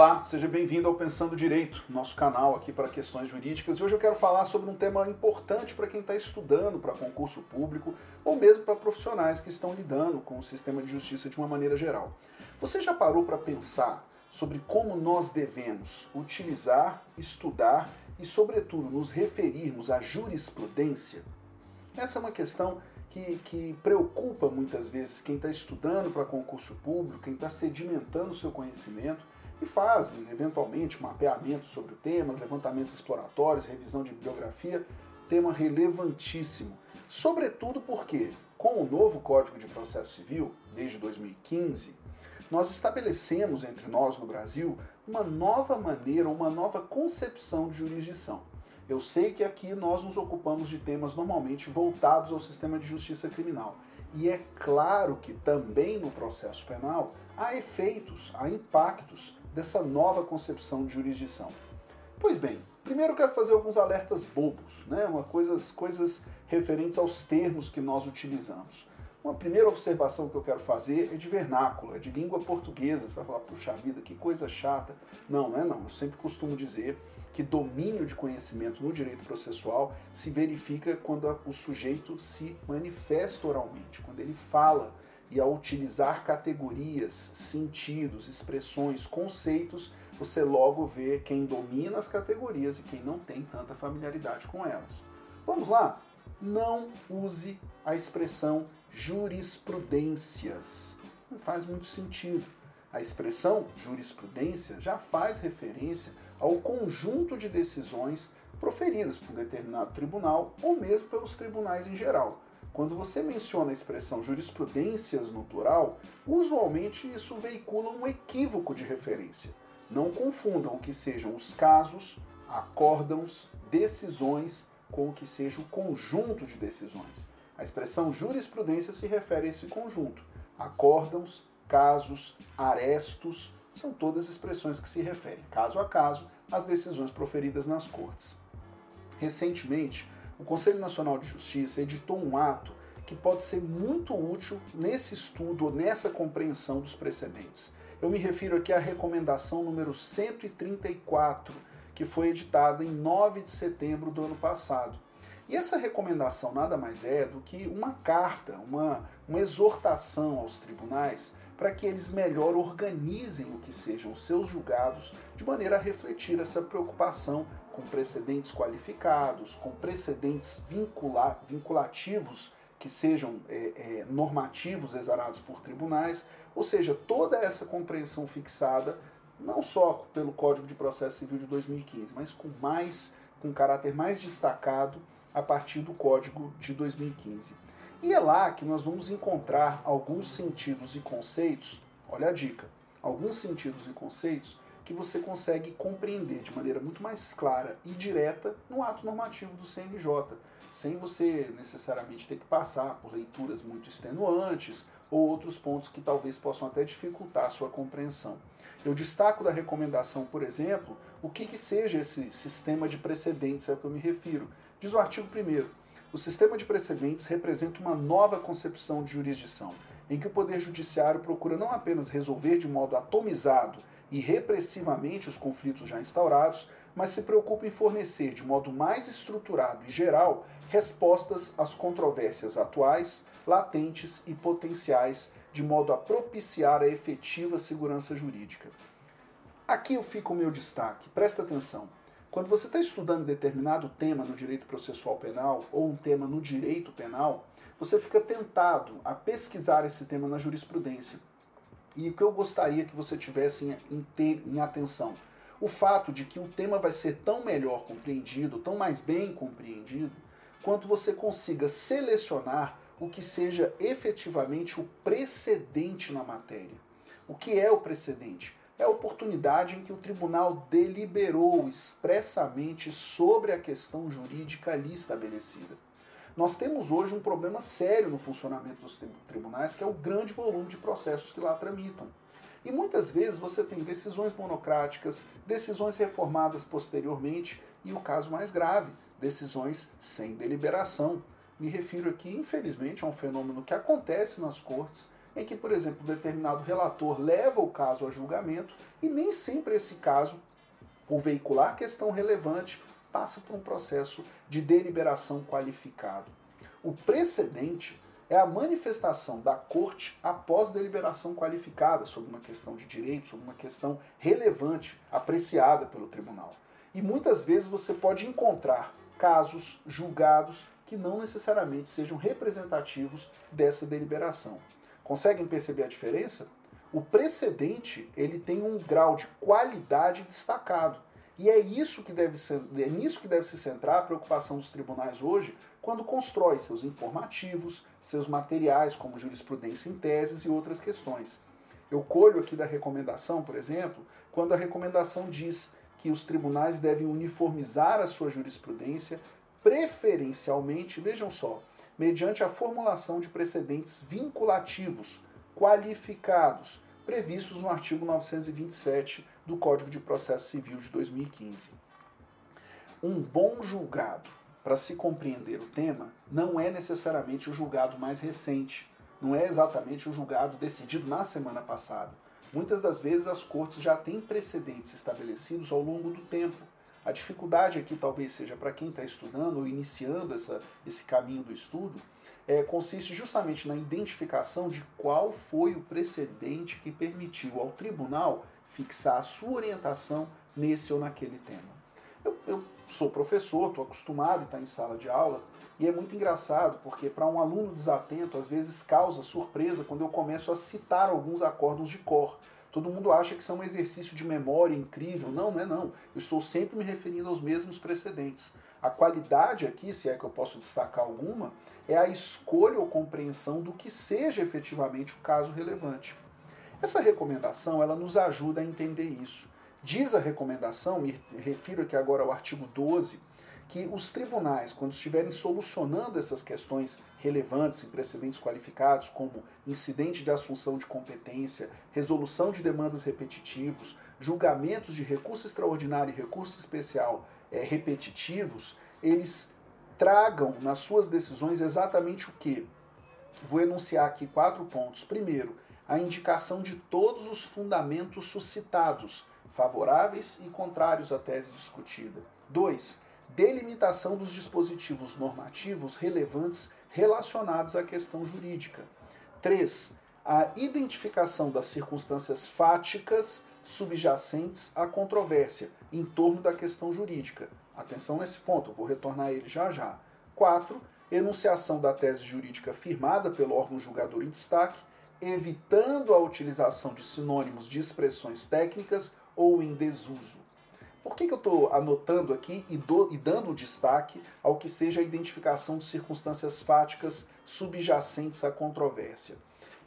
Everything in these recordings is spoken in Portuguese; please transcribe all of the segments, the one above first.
Olá, seja bem-vindo ao Pensando Direito, nosso canal aqui para questões jurídicas. E hoje eu quero falar sobre um tema importante para quem está estudando para concurso público ou mesmo para profissionais que estão lidando com o sistema de justiça de uma maneira geral. Você já parou para pensar sobre como nós devemos utilizar, estudar e, sobretudo, nos referirmos à jurisprudência? Essa é uma questão que, que preocupa muitas vezes quem está estudando para concurso público, quem está sedimentando seu conhecimento e fazem, eventualmente, mapeamento sobre temas, levantamentos exploratórios, revisão de bibliografia, tema relevantíssimo. Sobretudo porque, com o novo Código de Processo Civil, desde 2015, nós estabelecemos entre nós no Brasil uma nova maneira, uma nova concepção de jurisdição. Eu sei que aqui nós nos ocupamos de temas normalmente voltados ao sistema de justiça criminal. E é claro que também no processo penal há efeitos, há impactos dessa nova concepção de jurisdição. Pois bem, primeiro quero fazer alguns alertas bobos, né? Uma coisas, coisas referentes aos termos que nós utilizamos. Uma primeira observação que eu quero fazer é de vernáculo, é de língua portuguesa. Você vai falar, puxa vida, que coisa chata. Não, não é não. Eu sempre costumo dizer que domínio de conhecimento no direito processual se verifica quando o sujeito se manifesta oralmente, quando ele fala e ao utilizar categorias, sentidos, expressões, conceitos, você logo vê quem domina as categorias e quem não tem tanta familiaridade com elas. Vamos lá? Não use a expressão jurisprudências. Não faz muito sentido. A expressão jurisprudência já faz referência ao conjunto de decisões proferidas por um determinado tribunal ou mesmo pelos tribunais em geral. Quando você menciona a expressão jurisprudências no plural, usualmente isso veicula um equívoco de referência. Não confundam o que sejam os casos, acórdãos, decisões com o que seja o conjunto de decisões. A expressão jurisprudência se refere a esse conjunto. Acórdãos, casos, arestos, são todas expressões que se referem, caso a caso, às decisões proferidas nas cortes. Recentemente, o Conselho Nacional de Justiça editou um ato que pode ser muito útil nesse estudo ou nessa compreensão dos precedentes. Eu me refiro aqui à recomendação número 134, que foi editada em 9 de setembro do ano passado. E essa recomendação nada mais é do que uma carta, uma, uma exortação aos tribunais para que eles melhor organizem o que sejam os seus julgados, de maneira a refletir essa preocupação com precedentes qualificados, com precedentes vincula vinculativos que sejam é, é, normativos exarados por tribunais, ou seja, toda essa compreensão fixada não só pelo Código de Processo Civil de 2015, mas com mais com caráter mais destacado a partir do Código de 2015. E é lá que nós vamos encontrar alguns sentidos e conceitos, olha a dica, alguns sentidos e conceitos que você consegue compreender de maneira muito mais clara e direta no ato normativo do CNJ, sem você necessariamente ter que passar por leituras muito extenuantes ou outros pontos que talvez possam até dificultar a sua compreensão. Eu destaco da recomendação, por exemplo, o que, que seja esse sistema de precedentes é o que eu me refiro. Diz o artigo 1 o sistema de precedentes representa uma nova concepção de jurisdição, em que o Poder Judiciário procura não apenas resolver de modo atomizado e repressivamente os conflitos já instaurados, mas se preocupa em fornecer de modo mais estruturado e geral respostas às controvérsias atuais, latentes e potenciais, de modo a propiciar a efetiva segurança jurídica. Aqui fica o meu destaque, presta atenção. Quando você está estudando determinado tema no direito processual penal ou um tema no direito penal, você fica tentado a pesquisar esse tema na jurisprudência. E o que eu gostaria que você tivesse em, ter, em atenção? O fato de que o tema vai ser tão melhor compreendido, tão mais bem compreendido, quanto você consiga selecionar o que seja efetivamente o precedente na matéria. O que é o precedente? É a oportunidade em que o tribunal deliberou expressamente sobre a questão jurídica ali estabelecida. Nós temos hoje um problema sério no funcionamento dos tribunais, que é o grande volume de processos que lá tramitam. E muitas vezes você tem decisões monocráticas, decisões reformadas posteriormente e o caso mais grave, decisões sem deliberação. Me refiro aqui, infelizmente, a um fenômeno que acontece nas cortes em que, por exemplo, determinado relator leva o caso a julgamento e nem sempre esse caso, por veicular questão relevante, passa por um processo de deliberação qualificado. O precedente é a manifestação da corte após deliberação qualificada sobre uma questão de direito, sobre uma questão relevante, apreciada pelo tribunal. E muitas vezes você pode encontrar casos julgados que não necessariamente sejam representativos dessa deliberação. Conseguem perceber a diferença? O precedente ele tem um grau de qualidade destacado. E é isso que deve ser, é nisso que deve se centrar a preocupação dos tribunais hoje quando constrói seus informativos, seus materiais como jurisprudência em teses e outras questões. Eu colho aqui da recomendação, por exemplo, quando a recomendação diz que os tribunais devem uniformizar a sua jurisprudência, preferencialmente, vejam só, mediante a formulação de precedentes vinculativos, qualificados, previstos no artigo 927 do Código de Processo Civil de 2015. Um bom julgado, para se compreender o tema, não é necessariamente o julgado mais recente, não é exatamente o julgado decidido na semana passada. Muitas das vezes as cortes já têm precedentes estabelecidos ao longo do tempo. A dificuldade aqui talvez seja para quem está estudando ou iniciando essa, esse caminho do estudo, é, consiste justamente na identificação de qual foi o precedente que permitiu ao tribunal fixar a sua orientação nesse ou naquele tema. Eu, eu sou professor, estou acostumado a estar em sala de aula, e é muito engraçado, porque para um aluno desatento, às vezes causa surpresa quando eu começo a citar alguns acordos de cor. Todo mundo acha que isso é um exercício de memória incrível. Não, não é não. Eu estou sempre me referindo aos mesmos precedentes. A qualidade aqui, se é que eu posso destacar alguma, é a escolha ou compreensão do que seja efetivamente o caso relevante. Essa recomendação ela nos ajuda a entender isso. Diz a recomendação, me refiro aqui agora ao artigo 12, que os tribunais, quando estiverem solucionando essas questões relevantes em precedentes qualificados, como incidente de assunção de competência, resolução de demandas repetitivos, julgamentos de recurso extraordinário e recurso especial é, repetitivos, eles tragam nas suas decisões exatamente o que? Vou enunciar aqui quatro pontos. Primeiro, a indicação de todos os fundamentos suscitados, favoráveis e contrários à tese discutida. 2. Delimitação dos dispositivos normativos relevantes relacionados à questão jurídica. 3. A identificação das circunstâncias fáticas subjacentes à controvérsia em torno da questão jurídica. Atenção nesse ponto, vou retornar a ele já já. 4. Enunciação da tese jurídica firmada pelo órgão julgador em destaque evitando a utilização de sinônimos de expressões técnicas ou em desuso. Por que, que eu estou anotando aqui e, do, e dando destaque ao que seja a identificação de circunstâncias fáticas subjacentes à controvérsia?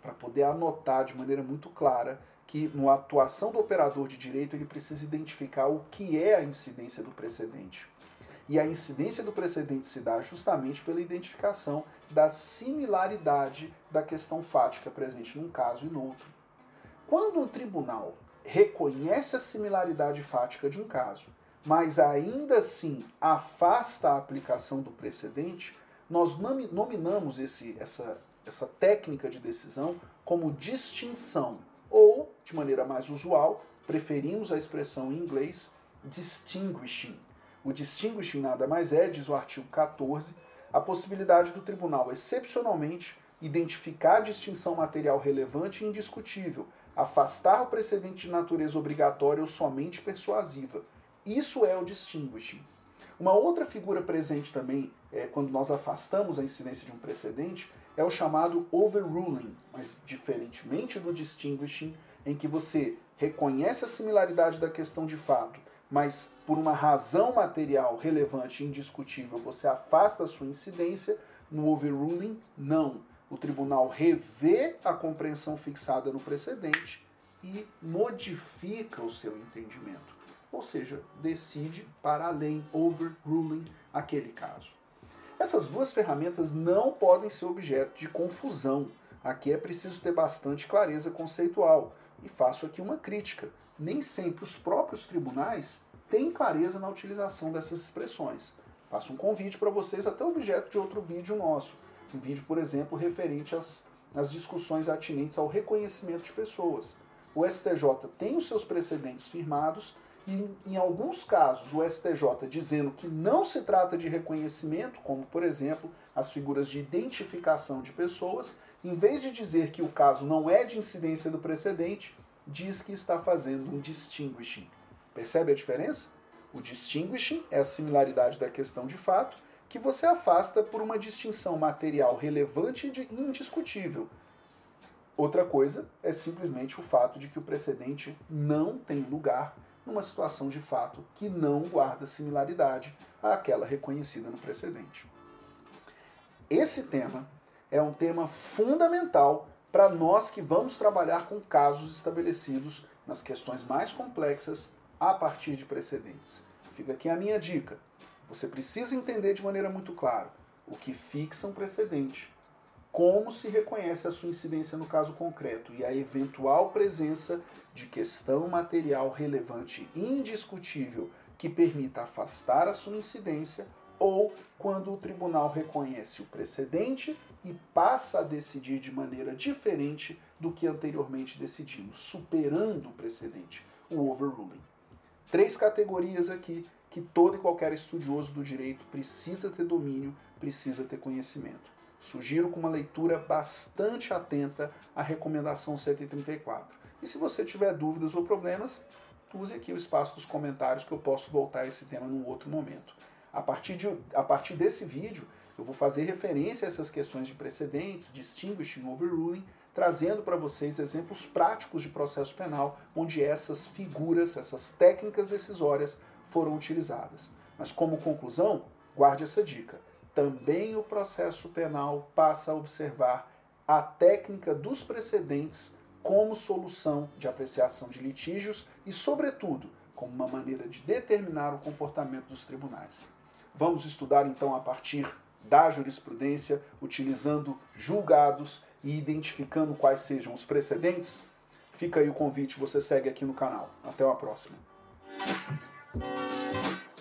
Para poder anotar de maneira muito clara que, na atuação do operador de direito, ele precisa identificar o que é a incidência do precedente. E a incidência do precedente se dá justamente pela identificação da similaridade da questão fática presente num caso e no outro. Quando um tribunal reconhece a similaridade fática de um caso, mas ainda assim afasta a aplicação do precedente, nós nominamos esse, essa, essa técnica de decisão como distinção, ou, de maneira mais usual, preferimos a expressão em inglês distinguishing. O distinguishing nada mais é, diz o artigo 14, a possibilidade do tribunal, excepcionalmente, identificar a distinção material relevante e indiscutível, afastar o precedente de natureza obrigatória ou somente persuasiva. Isso é o distinguishing. Uma outra figura presente também, é, quando nós afastamos a incidência de um precedente, é o chamado overruling, mas diferentemente do distinguishing, em que você reconhece a similaridade da questão de fato, mas por uma razão material relevante e indiscutível você afasta a sua incidência, no overruling, não. O tribunal revê a compreensão fixada no precedente e modifica o seu entendimento. Ou seja, decide para além, overruling, aquele caso. Essas duas ferramentas não podem ser objeto de confusão. Aqui é preciso ter bastante clareza conceitual. E faço aqui uma crítica nem sempre os próprios tribunais têm clareza na utilização dessas expressões. Faço um convite para vocês, até objeto de outro vídeo nosso. Vídeo, por exemplo, referente às nas discussões atinentes ao reconhecimento de pessoas. O STJ tem os seus precedentes firmados e, em alguns casos, o STJ dizendo que não se trata de reconhecimento, como, por exemplo, as figuras de identificação de pessoas, em vez de dizer que o caso não é de incidência do precedente, diz que está fazendo um distinguishing. Percebe a diferença? O distinguishing é a similaridade da questão de fato, que você afasta por uma distinção material relevante e indiscutível. Outra coisa é simplesmente o fato de que o precedente não tem lugar numa situação de fato que não guarda similaridade àquela reconhecida no precedente. Esse tema é um tema fundamental para nós que vamos trabalhar com casos estabelecidos nas questões mais complexas a partir de precedentes. Fica aqui a minha dica. Você precisa entender de maneira muito clara o que fixa um precedente, como se reconhece a sua incidência no caso concreto e a eventual presença de questão material relevante indiscutível que permita afastar a sua incidência ou quando o tribunal reconhece o precedente e passa a decidir de maneira diferente do que anteriormente decidimos, superando o precedente, o overruling. Três categorias aqui que todo e qualquer estudioso do direito precisa ter domínio, precisa ter conhecimento. Sugiro com uma leitura bastante atenta à recomendação 134. E se você tiver dúvidas ou problemas, use aqui o espaço dos comentários que eu posso voltar a esse tema num outro momento. A partir, de, a partir desse vídeo, eu vou fazer referência a essas questões de precedentes, distinguishing, overruling, trazendo para vocês exemplos práticos de processo penal onde essas figuras, essas técnicas decisórias foram utilizadas. Mas como conclusão, guarde essa dica. Também o processo penal passa a observar a técnica dos precedentes como solução de apreciação de litígios e, sobretudo, como uma maneira de determinar o comportamento dos tribunais. Vamos estudar então a partir da jurisprudência, utilizando julgados e identificando quais sejam os precedentes? Fica aí o convite, você segue aqui no canal. Até a próxima. Thank you.